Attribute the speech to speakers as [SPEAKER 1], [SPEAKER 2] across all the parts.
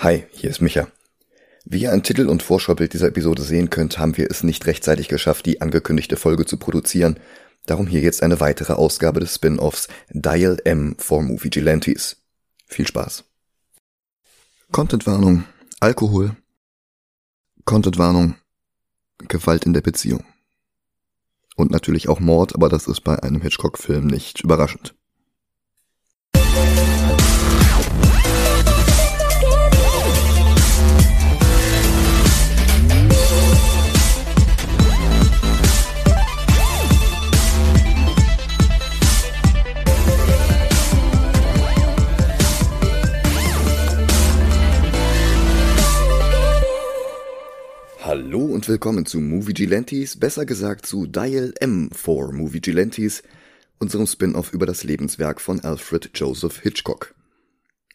[SPEAKER 1] Hi, hier ist Micha. Wie ihr an Titel und Vorschaubild dieser Episode sehen könnt, haben wir es nicht rechtzeitig geschafft, die angekündigte Folge zu produzieren. Darum hier jetzt eine weitere Ausgabe des Spin-offs Dial M for Movie Gelantes. Viel Spaß. Contentwarnung. Alkohol. Contentwarnung. Gewalt in der Beziehung. Und natürlich auch Mord, aber das ist bei einem Hitchcock-Film nicht überraschend. Hallo willkommen zu Movie Gilantes, besser gesagt zu Dial M for Movie Gilantes, unserem Spin-off über das Lebenswerk von Alfred Joseph Hitchcock.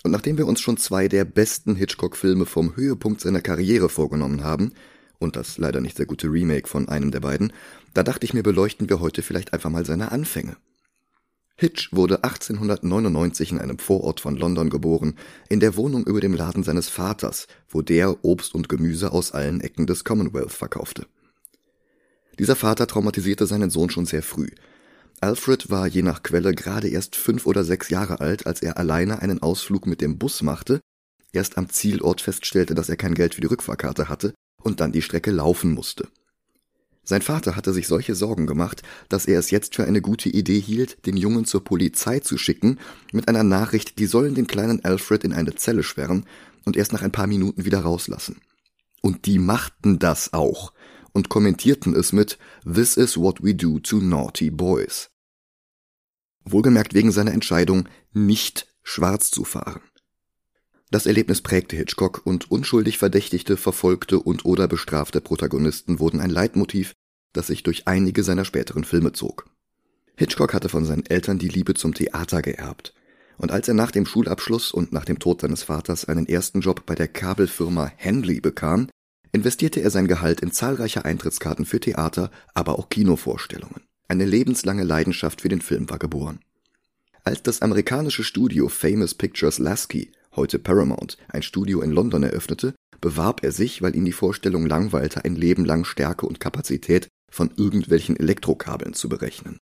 [SPEAKER 1] Und nachdem wir uns schon zwei der besten Hitchcock-Filme vom Höhepunkt seiner Karriere vorgenommen haben, und das leider nicht sehr gute Remake von einem der beiden, da dachte ich mir, beleuchten wir heute vielleicht einfach mal seine Anfänge. Hitch wurde 1899 in einem Vorort von London geboren, in der Wohnung über dem Laden seines Vaters, wo der Obst und Gemüse aus allen Ecken des Commonwealth verkaufte. Dieser Vater traumatisierte seinen Sohn schon sehr früh. Alfred war je nach Quelle gerade erst fünf oder sechs Jahre alt, als er alleine einen Ausflug mit dem Bus machte, erst am Zielort feststellte, dass er kein Geld für die Rückfahrkarte hatte und dann die Strecke laufen musste. Sein Vater hatte sich solche Sorgen gemacht, dass er es jetzt für eine gute Idee hielt, den Jungen zur Polizei zu schicken, mit einer Nachricht, die sollen den kleinen Alfred in eine Zelle sperren und erst nach ein paar Minuten wieder rauslassen. Und die machten das auch und kommentierten es mit This is what we do to naughty boys. Wohlgemerkt wegen seiner Entscheidung, nicht schwarz zu fahren. Das Erlebnis prägte Hitchcock und unschuldig verdächtigte, verfolgte und oder bestrafte Protagonisten wurden ein Leitmotiv, das sich durch einige seiner späteren Filme zog. Hitchcock hatte von seinen Eltern die Liebe zum Theater geerbt. Und als er nach dem Schulabschluss und nach dem Tod seines Vaters einen ersten Job bei der Kabelfirma Henley bekam, investierte er sein Gehalt in zahlreiche Eintrittskarten für Theater, aber auch Kinovorstellungen. Eine lebenslange Leidenschaft für den Film war geboren. Als das amerikanische Studio Famous Pictures Lasky heute Paramount, ein Studio in London eröffnete, bewarb er sich, weil ihn die Vorstellung langweilte, ein Leben lang Stärke und Kapazität von irgendwelchen Elektrokabeln zu berechnen.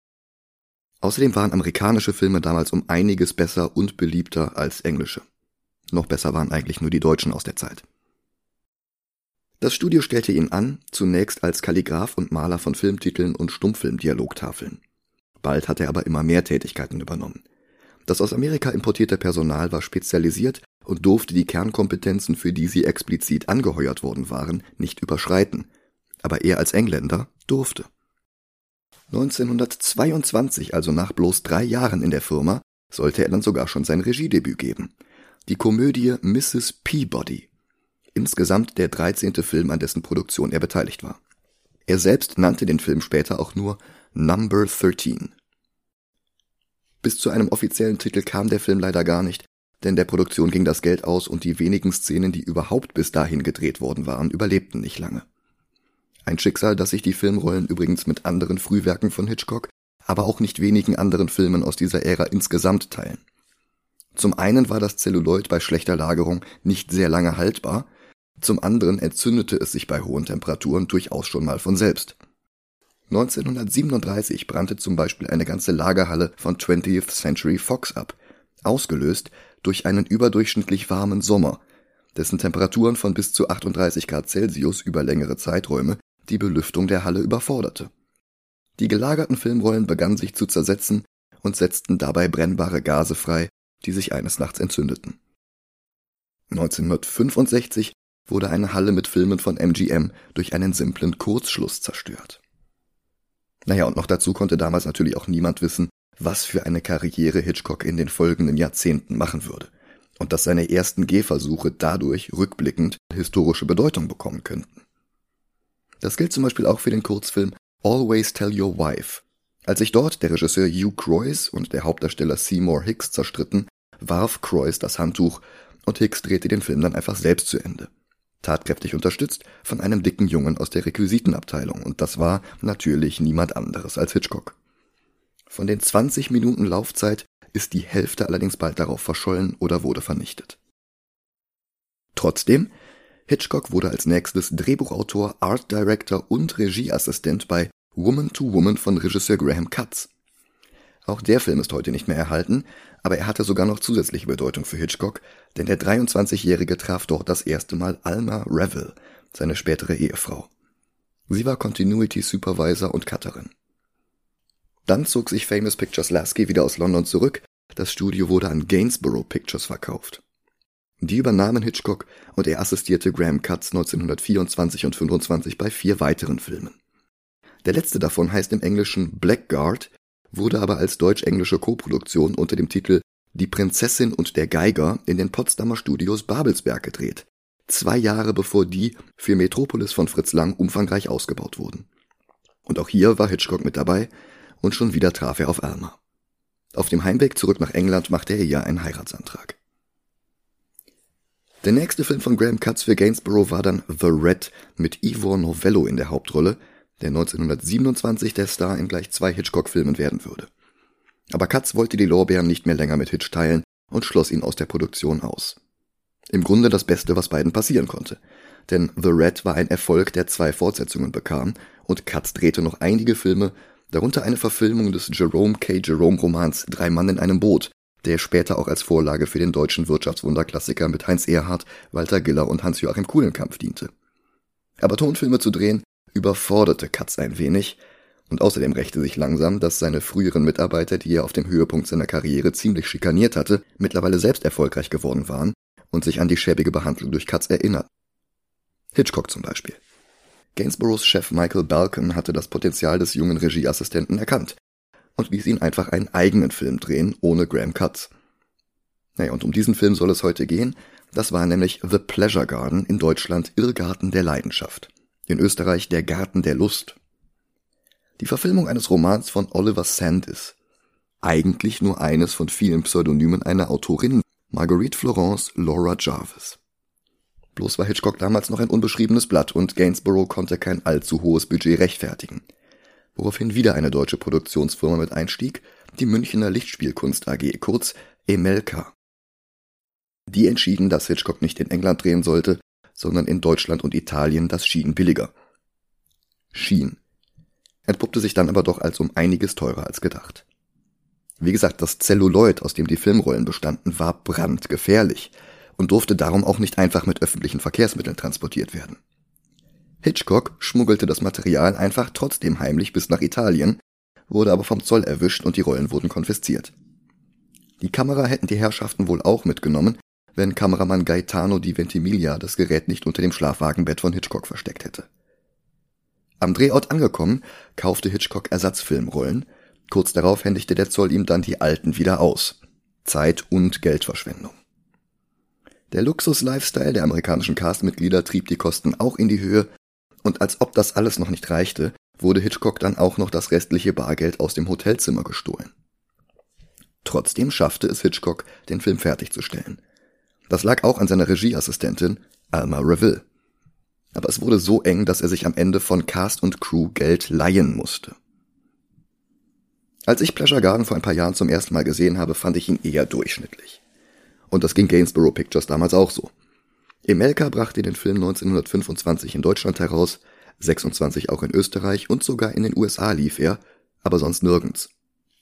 [SPEAKER 1] Außerdem waren amerikanische Filme damals um einiges besser und beliebter als englische. Noch besser waren eigentlich nur die Deutschen aus der Zeit. Das Studio stellte ihn an, zunächst als Kalligraph und Maler von Filmtiteln und Stummfilmdialogtafeln. Bald hat er aber immer mehr Tätigkeiten übernommen. Das aus Amerika importierte Personal war spezialisiert und durfte die Kernkompetenzen, für die sie explizit angeheuert worden waren, nicht überschreiten, aber er als Engländer durfte. 1922, also nach bloß drei Jahren in der Firma, sollte er dann sogar schon sein Regiedebüt geben. Die Komödie Mrs. Peabody. Insgesamt der 13. Film, an dessen Produktion er beteiligt war. Er selbst nannte den Film später auch nur Number 13. Bis zu einem offiziellen Titel kam der Film leider gar nicht, denn der Produktion ging das Geld aus und die wenigen Szenen, die überhaupt bis dahin gedreht worden waren, überlebten nicht lange. Ein Schicksal, das sich die Filmrollen übrigens mit anderen Frühwerken von Hitchcock, aber auch nicht wenigen anderen Filmen aus dieser Ära insgesamt teilen. Zum einen war das Zelluloid bei schlechter Lagerung nicht sehr lange haltbar, zum anderen entzündete es sich bei hohen Temperaturen durchaus schon mal von selbst. 1937 brannte zum Beispiel eine ganze Lagerhalle von 20th Century Fox ab, ausgelöst durch einen überdurchschnittlich warmen Sommer, dessen Temperaturen von bis zu 38 Grad Celsius über längere Zeiträume die Belüftung der Halle überforderte. Die gelagerten Filmrollen begannen sich zu zersetzen und setzten dabei brennbare Gase frei, die sich eines Nachts entzündeten. 1965 wurde eine Halle mit Filmen von MGM durch einen simplen Kurzschluss zerstört. Naja, und noch dazu konnte damals natürlich auch niemand wissen, was für eine Karriere Hitchcock in den folgenden Jahrzehnten machen würde. Und dass seine ersten Gehversuche dadurch rückblickend historische Bedeutung bekommen könnten. Das gilt zum Beispiel auch für den Kurzfilm Always Tell Your Wife. Als sich dort der Regisseur Hugh Croys und der Hauptdarsteller Seymour Hicks zerstritten, warf Croys das Handtuch und Hicks drehte den Film dann einfach selbst zu Ende tatkräftig unterstützt von einem dicken Jungen aus der Requisitenabteilung, und das war natürlich niemand anderes als Hitchcock. Von den 20 Minuten Laufzeit ist die Hälfte allerdings bald darauf verschollen oder wurde vernichtet. Trotzdem, Hitchcock wurde als nächstes Drehbuchautor, Art Director und Regieassistent bei Woman to Woman von Regisseur Graham Cutts. Auch der Film ist heute nicht mehr erhalten, aber er hatte sogar noch zusätzliche Bedeutung für Hitchcock, denn der 23-Jährige traf dort das erste Mal Alma Revel, seine spätere Ehefrau. Sie war Continuity Supervisor und Cutterin. Dann zog sich Famous Pictures Lasky wieder aus London zurück, das Studio wurde an Gainsborough Pictures verkauft. Die übernahmen Hitchcock und er assistierte Graham Cutts 1924 und 25 bei vier weiteren Filmen. Der letzte davon heißt im Englischen Blackguard, wurde aber als deutsch-englische Koproduktion unter dem Titel Die Prinzessin und der Geiger in den Potsdamer Studios Babelsberg gedreht, zwei Jahre bevor die für Metropolis von Fritz Lang umfangreich ausgebaut wurden. Und auch hier war Hitchcock mit dabei und schon wieder traf er auf Alma. Auf dem Heimweg zurück nach England machte er ihr einen Heiratsantrag. Der nächste Film von Graham Cutts für Gainsborough war dann The Red mit Ivor Novello in der Hauptrolle, der 1927 der Star in gleich zwei Hitchcock-Filmen werden würde. Aber Cutts wollte die Lorbeeren nicht mehr länger mit Hitch teilen und schloss ihn aus der Produktion aus. Im Grunde das Beste, was beiden passieren konnte. Denn The Red war ein Erfolg, der zwei Fortsetzungen bekam, und Cutts drehte noch einige Filme, darunter eine Verfilmung des Jerome K. Jerome Romans Drei Mann in einem Boot, der später auch als Vorlage für den deutschen Wirtschaftswunderklassiker mit Heinz Erhardt, Walter Giller und Hans-Joachim Kuhlenkampf diente. Aber Tonfilme zu drehen überforderte Katz ein wenig, und außerdem rächte sich langsam, dass seine früheren Mitarbeiter, die er auf dem Höhepunkt seiner Karriere ziemlich schikaniert hatte, mittlerweile selbst erfolgreich geworden waren und sich an die schäbige Behandlung durch Katz erinnert. Hitchcock zum Beispiel. Gainsboroughs Chef Michael Balcon hatte das Potenzial des jungen Regieassistenten erkannt und ließ ihn einfach einen eigenen Film drehen, ohne Graham Cutts. Naja, und um diesen Film soll es heute gehen. Das war nämlich The Pleasure Garden in Deutschland Irrgarten der Leidenschaft. In Österreich Der Garten der Lust. Die Verfilmung eines Romans von Oliver Sandys. Eigentlich nur eines von vielen Pseudonymen einer Autorin, Marguerite Florence Laura Jarvis. Bloß war Hitchcock damals noch ein unbeschriebenes Blatt und Gainsborough konnte kein allzu hohes Budget rechtfertigen woraufhin wieder eine deutsche Produktionsfirma mit einstieg, die Münchner Lichtspielkunst AG, kurz Emelka. Die entschieden, dass Hitchcock nicht in England drehen sollte, sondern in Deutschland und Italien, das schien billiger. Schien. Entpuppte sich dann aber doch als um einiges teurer als gedacht. Wie gesagt, das Zelluloid, aus dem die Filmrollen bestanden, war brandgefährlich und durfte darum auch nicht einfach mit öffentlichen Verkehrsmitteln transportiert werden. Hitchcock schmuggelte das Material einfach trotzdem heimlich bis nach Italien, wurde aber vom Zoll erwischt und die Rollen wurden konfisziert. Die Kamera hätten die Herrschaften wohl auch mitgenommen, wenn Kameramann Gaetano di Ventimiglia das Gerät nicht unter dem Schlafwagenbett von Hitchcock versteckt hätte. Am Drehort angekommen, kaufte Hitchcock Ersatzfilmrollen, kurz darauf händigte der Zoll ihm dann die alten wieder aus. Zeit und Geldverschwendung. Der Luxus-Lifestyle der amerikanischen Castmitglieder trieb die Kosten auch in die Höhe und als ob das alles noch nicht reichte, wurde Hitchcock dann auch noch das restliche Bargeld aus dem Hotelzimmer gestohlen. Trotzdem schaffte es Hitchcock, den Film fertigzustellen. Das lag auch an seiner Regieassistentin Alma Reville. Aber es wurde so eng, dass er sich am Ende von Cast und Crew Geld leihen musste. Als ich Pleasure Garden vor ein paar Jahren zum ersten Mal gesehen habe, fand ich ihn eher durchschnittlich. Und das ging Gainsborough Pictures damals auch so. Emelka brachte den Film 1925 in Deutschland heraus, 26 auch in Österreich und sogar in den USA lief er, aber sonst nirgends.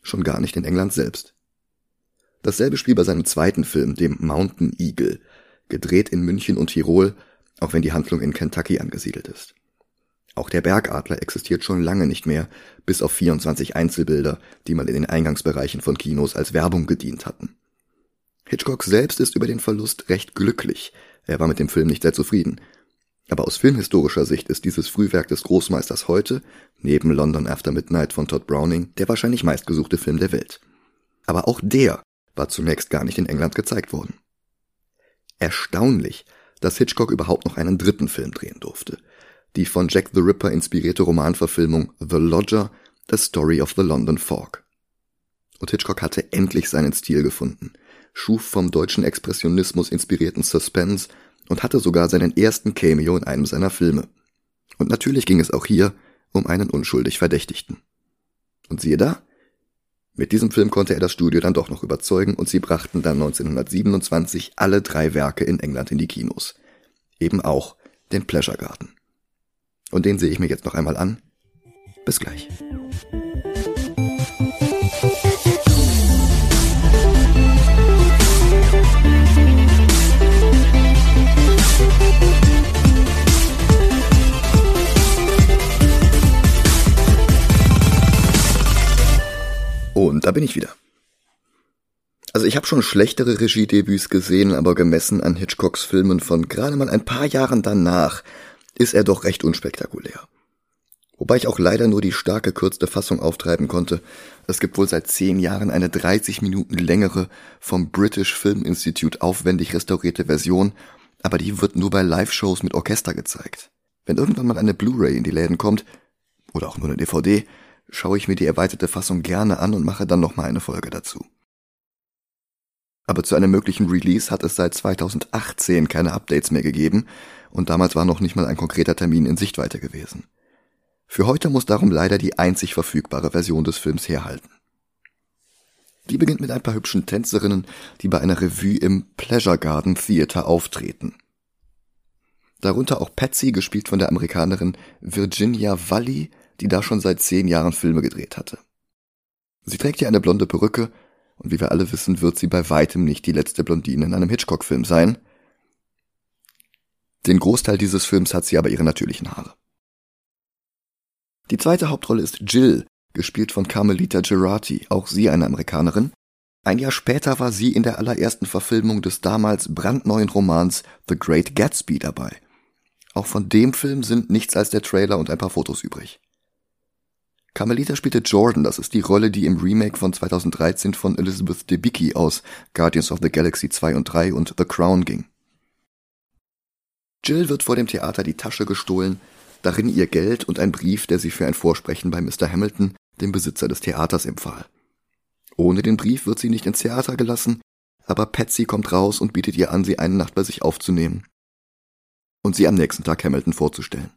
[SPEAKER 1] Schon gar nicht in England selbst. Dasselbe Spiel bei seinem zweiten Film, dem Mountain Eagle, gedreht in München und Tirol, auch wenn die Handlung in Kentucky angesiedelt ist. Auch der Bergadler existiert schon lange nicht mehr, bis auf 24 Einzelbilder, die mal in den Eingangsbereichen von Kinos als Werbung gedient hatten. Hitchcock selbst ist über den Verlust recht glücklich, er war mit dem Film nicht sehr zufrieden. Aber aus filmhistorischer Sicht ist dieses Frühwerk des Großmeisters heute, neben London After Midnight von Todd Browning, der wahrscheinlich meistgesuchte Film der Welt. Aber auch der war zunächst gar nicht in England gezeigt worden. Erstaunlich, dass Hitchcock überhaupt noch einen dritten Film drehen durfte. Die von Jack the Ripper inspirierte Romanverfilmung The Lodger, The Story of the London Fog. Und Hitchcock hatte endlich seinen Stil gefunden – schuf vom deutschen Expressionismus inspirierten Suspense und hatte sogar seinen ersten Cameo in einem seiner Filme. Und natürlich ging es auch hier um einen unschuldig Verdächtigten. Und siehe da, mit diesem Film konnte er das Studio dann doch noch überzeugen und sie brachten dann 1927 alle drei Werke in England in die Kinos. eben auch den Pleasure Garden. Und den sehe ich mir jetzt noch einmal an. Bis gleich. Und da bin ich wieder. Also ich habe schon schlechtere Regiedebüts gesehen, aber gemessen an Hitchcocks Filmen von gerade mal ein paar Jahren danach ist er doch recht unspektakulär. Wobei ich auch leider nur die stark gekürzte Fassung auftreiben konnte. Es gibt wohl seit zehn Jahren eine 30 Minuten längere vom British Film Institute aufwendig restaurierte Version, aber die wird nur bei Live-Shows mit Orchester gezeigt. Wenn irgendwann mal eine Blu-ray in die Läden kommt, oder auch nur eine DVD, schaue ich mir die erweiterte Fassung gerne an und mache dann nochmal eine Folge dazu. Aber zu einem möglichen Release hat es seit 2018 keine Updates mehr gegeben und damals war noch nicht mal ein konkreter Termin in Sichtweite gewesen. Für heute muss darum leider die einzig verfügbare Version des Films herhalten. Die beginnt mit ein paar hübschen Tänzerinnen, die bei einer Revue im Pleasure Garden Theater auftreten. Darunter auch Patsy, gespielt von der Amerikanerin Virginia Valli, die da schon seit zehn Jahren Filme gedreht hatte. Sie trägt hier eine blonde Perücke und wie wir alle wissen, wird sie bei weitem nicht die letzte Blondine in einem Hitchcock-Film sein. Den Großteil dieses Films hat sie aber ihre natürlichen Haare. Die zweite Hauptrolle ist Jill, gespielt von Carmelita Gerati, auch sie eine Amerikanerin. Ein Jahr später war sie in der allerersten Verfilmung des damals brandneuen Romans The Great Gatsby dabei. Auch von dem Film sind nichts als der Trailer und ein paar Fotos übrig. Carmelita spielte Jordan, das ist die Rolle, die im Remake von 2013 von Elizabeth Debicki aus Guardians of the Galaxy 2 und 3 und The Crown ging. Jill wird vor dem Theater die Tasche gestohlen, darin ihr Geld und ein Brief, der sie für ein Vorsprechen bei Mr. Hamilton, dem Besitzer des Theaters, empfahl. Ohne den Brief wird sie nicht ins Theater gelassen, aber Patsy kommt raus und bietet ihr an, sie eine Nacht bei sich aufzunehmen und sie am nächsten Tag Hamilton vorzustellen.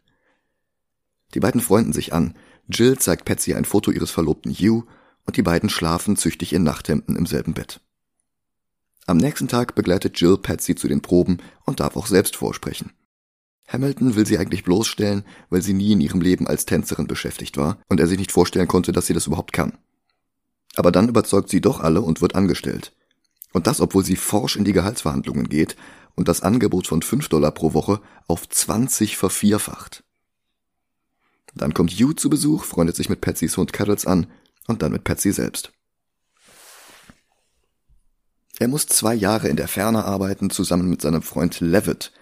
[SPEAKER 1] Die beiden freunden sich an, Jill zeigt Patsy ein Foto ihres Verlobten Hugh und die beiden schlafen züchtig in Nachthemden im selben Bett. Am nächsten Tag begleitet Jill Patsy zu den Proben und darf auch selbst vorsprechen. Hamilton will sie eigentlich bloßstellen, weil sie nie in ihrem Leben als Tänzerin beschäftigt war und er sich nicht vorstellen konnte, dass sie das überhaupt kann. Aber dann überzeugt sie doch alle und wird angestellt. Und das, obwohl sie forsch in die Gehaltsverhandlungen geht und das Angebot von 5 Dollar pro Woche auf 20 vervierfacht. Dann kommt Hugh zu Besuch, freundet sich mit Patsys Hund Cuddles an und dann mit Patsy selbst. Er muss zwei Jahre in der Ferne arbeiten, zusammen mit seinem Freund Levitt.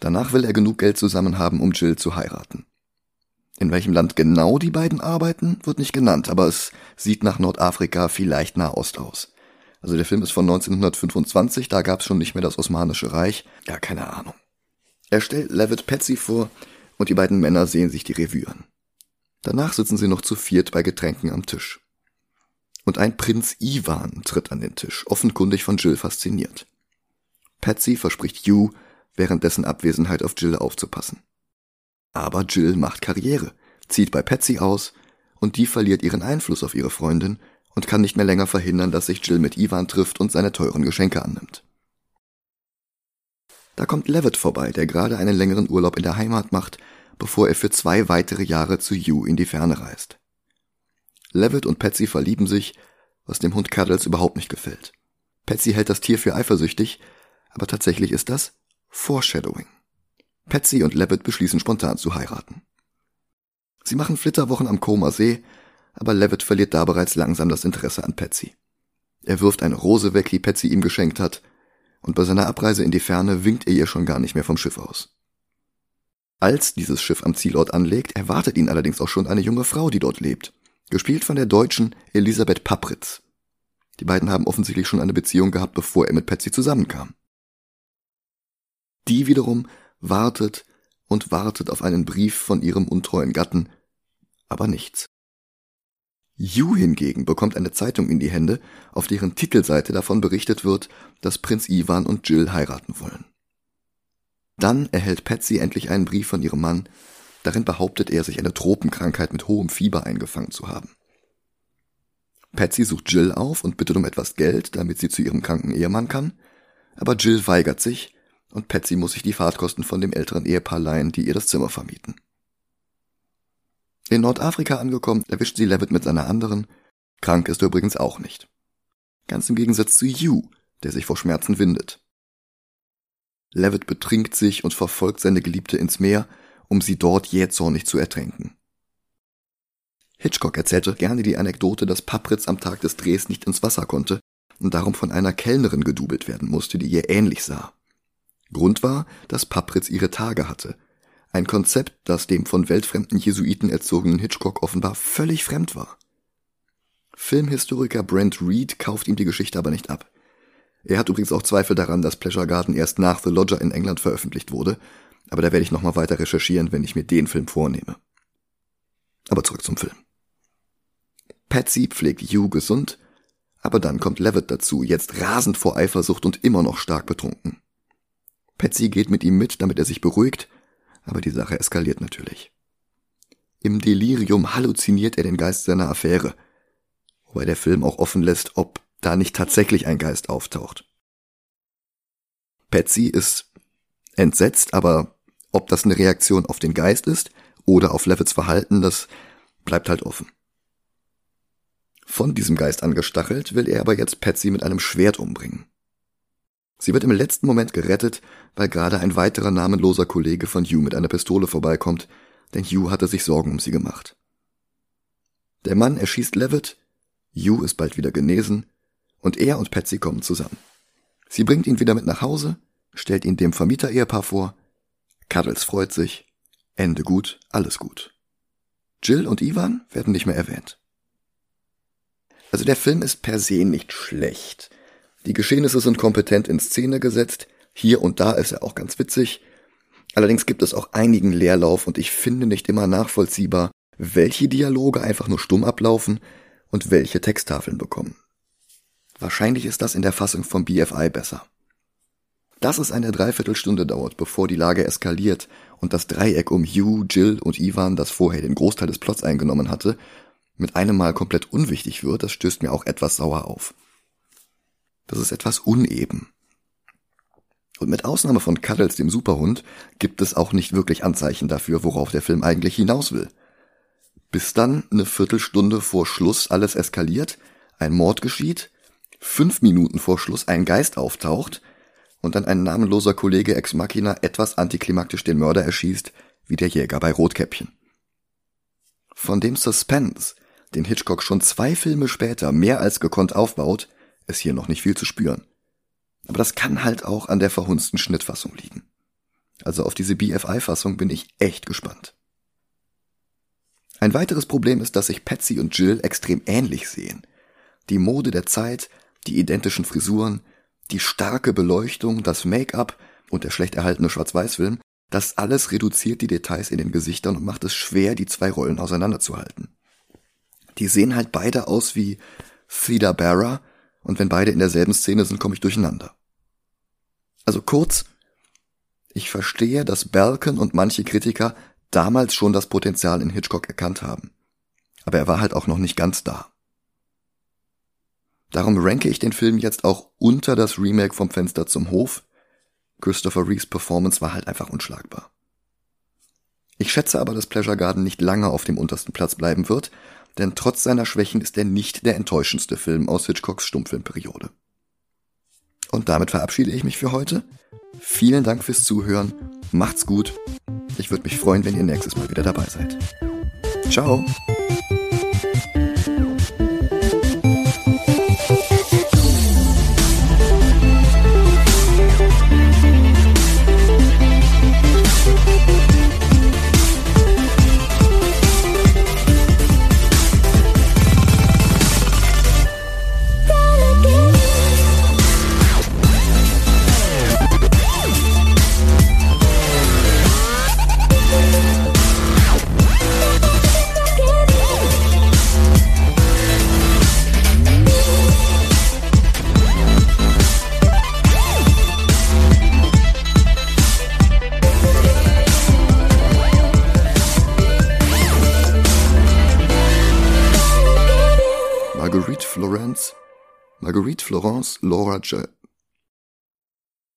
[SPEAKER 1] Danach will er genug Geld zusammen haben, um Jill zu heiraten. In welchem Land genau die beiden arbeiten, wird nicht genannt, aber es sieht nach Nordafrika, vielleicht Nahost aus. Also der Film ist von 1925, da gab's schon nicht mehr das Osmanische Reich. Ja, keine Ahnung. Er stellt Levitt Patsy vor und die beiden Männer sehen sich die Revue an. Danach sitzen sie noch zu viert bei Getränken am Tisch. Und ein Prinz Ivan tritt an den Tisch, offenkundig von Jill fasziniert. Patsy verspricht Hugh, während dessen Abwesenheit auf Jill aufzupassen. Aber Jill macht Karriere, zieht bei Patsy aus und die verliert ihren Einfluss auf ihre Freundin und kann nicht mehr länger verhindern, dass sich Jill mit Ivan trifft und seine teuren Geschenke annimmt. Da kommt Levitt vorbei, der gerade einen längeren Urlaub in der Heimat macht, bevor er für zwei weitere Jahre zu Hugh in die Ferne reist. Levitt und Patsy verlieben sich, was dem Hund Cuddles überhaupt nicht gefällt. Patsy hält das Tier für eifersüchtig, aber tatsächlich ist das Foreshadowing. Patsy und Levitt beschließen spontan zu heiraten. Sie machen Flitterwochen am Koma See, aber Levitt verliert da bereits langsam das Interesse an Patsy. Er wirft eine Rose weg, die Patsy ihm geschenkt hat, und bei seiner Abreise in die Ferne winkt er ihr schon gar nicht mehr vom Schiff aus. Als dieses Schiff am Zielort anlegt, erwartet ihn allerdings auch schon eine junge Frau, die dort lebt, gespielt von der deutschen Elisabeth Papritz. Die beiden haben offensichtlich schon eine Beziehung gehabt, bevor er mit Patsy zusammenkam. Die wiederum wartet und wartet auf einen Brief von ihrem untreuen Gatten, aber nichts. Yu hingegen bekommt eine Zeitung in die Hände, auf deren Titelseite davon berichtet wird, dass Prinz Ivan und Jill heiraten wollen. Dann erhält Patsy endlich einen Brief von ihrem Mann, darin behauptet er, sich eine Tropenkrankheit mit hohem Fieber eingefangen zu haben. Patsy sucht Jill auf und bittet um etwas Geld, damit sie zu ihrem kranken Ehemann kann, aber Jill weigert sich und Patsy muss sich die Fahrtkosten von dem älteren Ehepaar leihen, die ihr das Zimmer vermieten. In Nordafrika angekommen, erwischt sie Levitt mit seiner anderen. Krank ist er übrigens auch nicht. Ganz im Gegensatz zu Hugh, der sich vor Schmerzen windet. Levitt betrinkt sich und verfolgt seine Geliebte ins Meer, um sie dort jähzornig zu ertränken. Hitchcock erzählte gerne die Anekdote, dass Papritz am Tag des Drehs nicht ins Wasser konnte und darum von einer Kellnerin gedubelt werden musste, die ihr ähnlich sah. Grund war, dass Papritz ihre Tage hatte. Ein Konzept, das dem von weltfremden Jesuiten erzogenen Hitchcock offenbar völlig fremd war. Filmhistoriker Brent Reed kauft ihm die Geschichte aber nicht ab. Er hat übrigens auch Zweifel daran, dass Pleasure Garden erst nach The Lodger in England veröffentlicht wurde, aber da werde ich nochmal weiter recherchieren, wenn ich mir den Film vornehme. Aber zurück zum Film. Patsy pflegt Hugh gesund, aber dann kommt Levitt dazu, jetzt rasend vor Eifersucht und immer noch stark betrunken. Patsy geht mit ihm mit, damit er sich beruhigt, aber die Sache eskaliert natürlich. Im Delirium halluziniert er den Geist seiner Affäre, wobei der Film auch offen lässt, ob da nicht tatsächlich ein Geist auftaucht. Patsy ist entsetzt, aber ob das eine Reaktion auf den Geist ist oder auf Levitts Verhalten, das bleibt halt offen. Von diesem Geist angestachelt will er aber jetzt Patsy mit einem Schwert umbringen. Sie wird im letzten Moment gerettet, weil gerade ein weiterer namenloser Kollege von Hugh mit einer Pistole vorbeikommt, denn Hugh hatte sich Sorgen um sie gemacht. Der Mann erschießt Levitt, Hugh ist bald wieder genesen und er und Patsy kommen zusammen. Sie bringt ihn wieder mit nach Hause, stellt ihn dem Vermieter-Ehepaar vor, Cuddles freut sich, Ende gut, alles gut. Jill und Ivan werden nicht mehr erwähnt. Also der Film ist per se nicht schlecht. Die Geschehnisse sind kompetent in Szene gesetzt, hier und da ist er auch ganz witzig. Allerdings gibt es auch einigen Leerlauf und ich finde nicht immer nachvollziehbar, welche Dialoge einfach nur stumm ablaufen und welche Texttafeln bekommen. Wahrscheinlich ist das in der Fassung vom BFI besser. Dass es eine Dreiviertelstunde dauert, bevor die Lage eskaliert und das Dreieck um Hugh, Jill und Ivan, das vorher den Großteil des Plots eingenommen hatte, mit einem Mal komplett unwichtig wird, das stößt mir auch etwas sauer auf. Das ist etwas uneben. Und mit Ausnahme von Cuddles, dem Superhund, gibt es auch nicht wirklich Anzeichen dafür, worauf der Film eigentlich hinaus will. Bis dann eine Viertelstunde vor Schluss alles eskaliert, ein Mord geschieht, fünf Minuten vor Schluss ein Geist auftaucht und dann ein namenloser Kollege Ex Machina etwas antiklimaktisch den Mörder erschießt, wie der Jäger bei Rotkäppchen. Von dem Suspense, den Hitchcock schon zwei Filme später mehr als gekonnt aufbaut, ist hier noch nicht viel zu spüren. Aber das kann halt auch an der verhunzten Schnittfassung liegen. Also auf diese BFI-Fassung bin ich echt gespannt. Ein weiteres Problem ist, dass sich Patsy und Jill extrem ähnlich sehen. Die Mode der Zeit, die identischen Frisuren, die starke Beleuchtung, das Make-up und der schlecht erhaltene Schwarz-Weiß-Film, das alles reduziert die Details in den Gesichtern und macht es schwer, die zwei Rollen auseinanderzuhalten. Die sehen halt beide aus wie Theda Barra und wenn beide in derselben Szene sind, komme ich durcheinander. Also kurz, ich verstehe, dass Balkan und manche Kritiker damals schon das Potenzial in Hitchcock erkannt haben. Aber er war halt auch noch nicht ganz da. Darum ranke ich den Film jetzt auch unter das Remake vom Fenster zum Hof. Christopher Reeves Performance war halt einfach unschlagbar. Ich schätze aber, dass Pleasure Garden nicht lange auf dem untersten Platz bleiben wird, denn trotz seiner Schwächen ist er nicht der enttäuschendste Film aus Hitchcocks Stummfilmperiode. Und damit verabschiede ich mich für heute. Vielen Dank fürs Zuhören. Macht's gut. Ich würde mich freuen, wenn ihr nächstes Mal wieder dabei seid. Ciao.